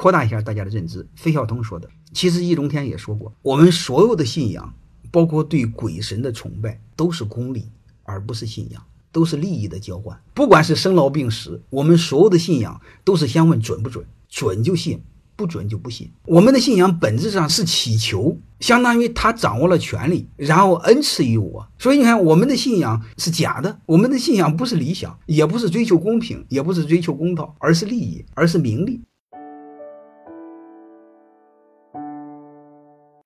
扩大一下大家的认知，费孝通说的其实易中天也说过，我们所有的信仰，包括对鬼神的崇拜，都是功利，而不是信仰。都是利益的交换，不管是生老病死，我们所有的信仰都是先问准不准，准就信，不准就不信。我们的信仰本质上是祈求，相当于他掌握了权力，然后恩赐于我。所以你看，我们的信仰是假的，我们的信仰不是理想，也不是追求公平，也不是追求公道，而是利益，而是名利。